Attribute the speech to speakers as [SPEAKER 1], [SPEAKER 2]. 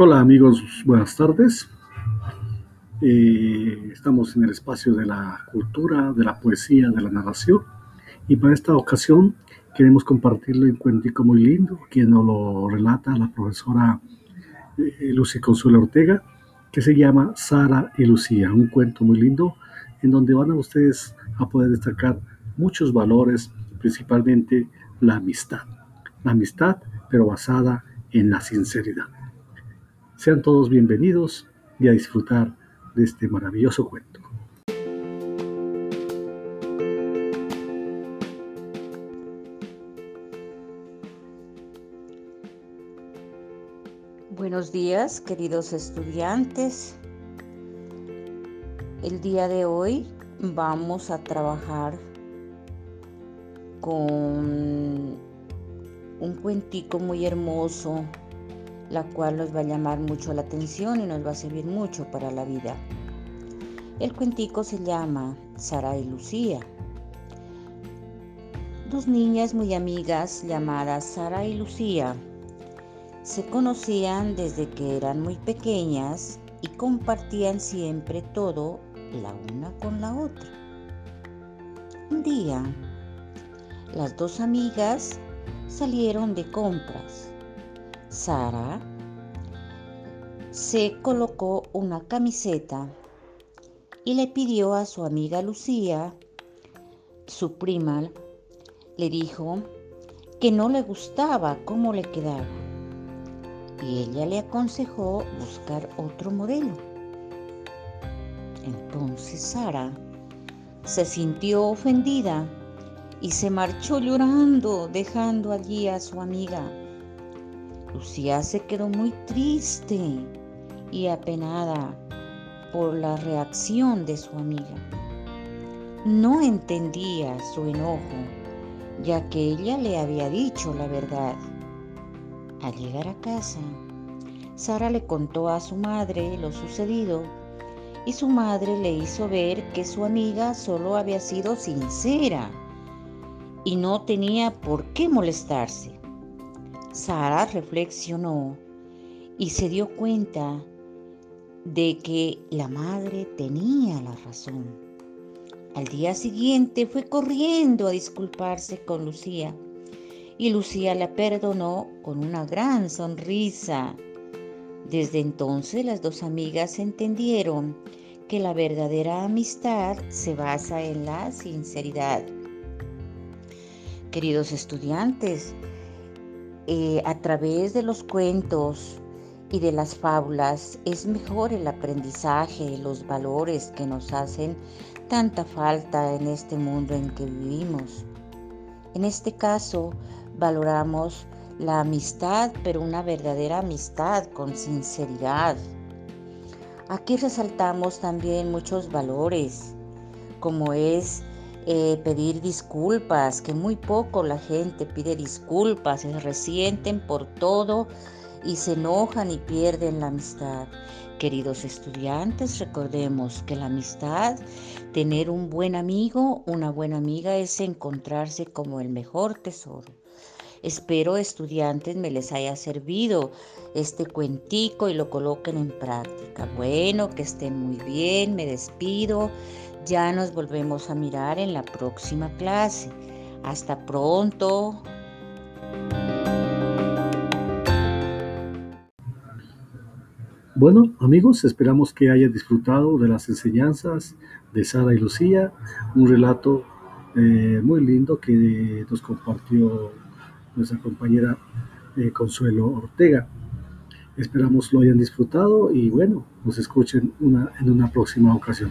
[SPEAKER 1] Hola amigos, buenas tardes. Eh, estamos en el espacio de la cultura, de la poesía, de la narración y para esta ocasión queremos compartirlo un cuentico muy lindo, quien nos lo relata la profesora eh, Lucy Consuelo Ortega, que se llama Sara y Lucía, un cuento muy lindo en donde van a ustedes a poder destacar muchos valores, principalmente la amistad. La amistad, pero basada en la sinceridad. Sean todos bienvenidos y a disfrutar de este maravilloso cuento.
[SPEAKER 2] Buenos días, queridos estudiantes. El día de hoy vamos a trabajar con un cuentico muy hermoso la cual nos va a llamar mucho la atención y nos va a servir mucho para la vida. El cuentico se llama Sara y Lucía. Dos niñas muy amigas llamadas Sara y Lucía se conocían desde que eran muy pequeñas y compartían siempre todo la una con la otra. Un día, las dos amigas salieron de compras Sara se colocó una camiseta y le pidió a su amiga Lucía, su prima, le dijo que no le gustaba cómo le quedaba y ella le aconsejó buscar otro modelo. Entonces Sara se sintió ofendida y se marchó llorando, dejando allí a su amiga. Lucía se quedó muy triste y apenada por la reacción de su amiga. No entendía su enojo, ya que ella le había dicho la verdad. Al llegar a casa, Sara le contó a su madre lo sucedido y su madre le hizo ver que su amiga solo había sido sincera y no tenía por qué molestarse. Sara reflexionó y se dio cuenta de que la madre tenía la razón. Al día siguiente fue corriendo a disculparse con Lucía y Lucía la perdonó con una gran sonrisa. Desde entonces las dos amigas entendieron que la verdadera amistad se basa en la sinceridad. Queridos estudiantes, eh, a través de los cuentos y de las fábulas es mejor el aprendizaje, los valores que nos hacen tanta falta en este mundo en que vivimos. En este caso, valoramos la amistad, pero una verdadera amistad con sinceridad. Aquí resaltamos también muchos valores, como es eh, pedir disculpas, que muy poco la gente pide disculpas, se resienten por todo y se enojan y pierden la amistad. Queridos estudiantes, recordemos que la amistad, tener un buen amigo, una buena amiga es encontrarse como el mejor tesoro. Espero estudiantes me les haya servido este cuentico y lo coloquen en práctica. Bueno, que estén muy bien, me despido. Ya nos volvemos a mirar en la próxima clase. Hasta pronto.
[SPEAKER 1] Bueno, amigos, esperamos que hayan disfrutado de las enseñanzas de Sara y Lucía, un relato eh, muy lindo que nos compartió nuestra compañera eh, Consuelo Ortega. Esperamos lo hayan disfrutado y bueno, nos escuchen una, en una próxima ocasión.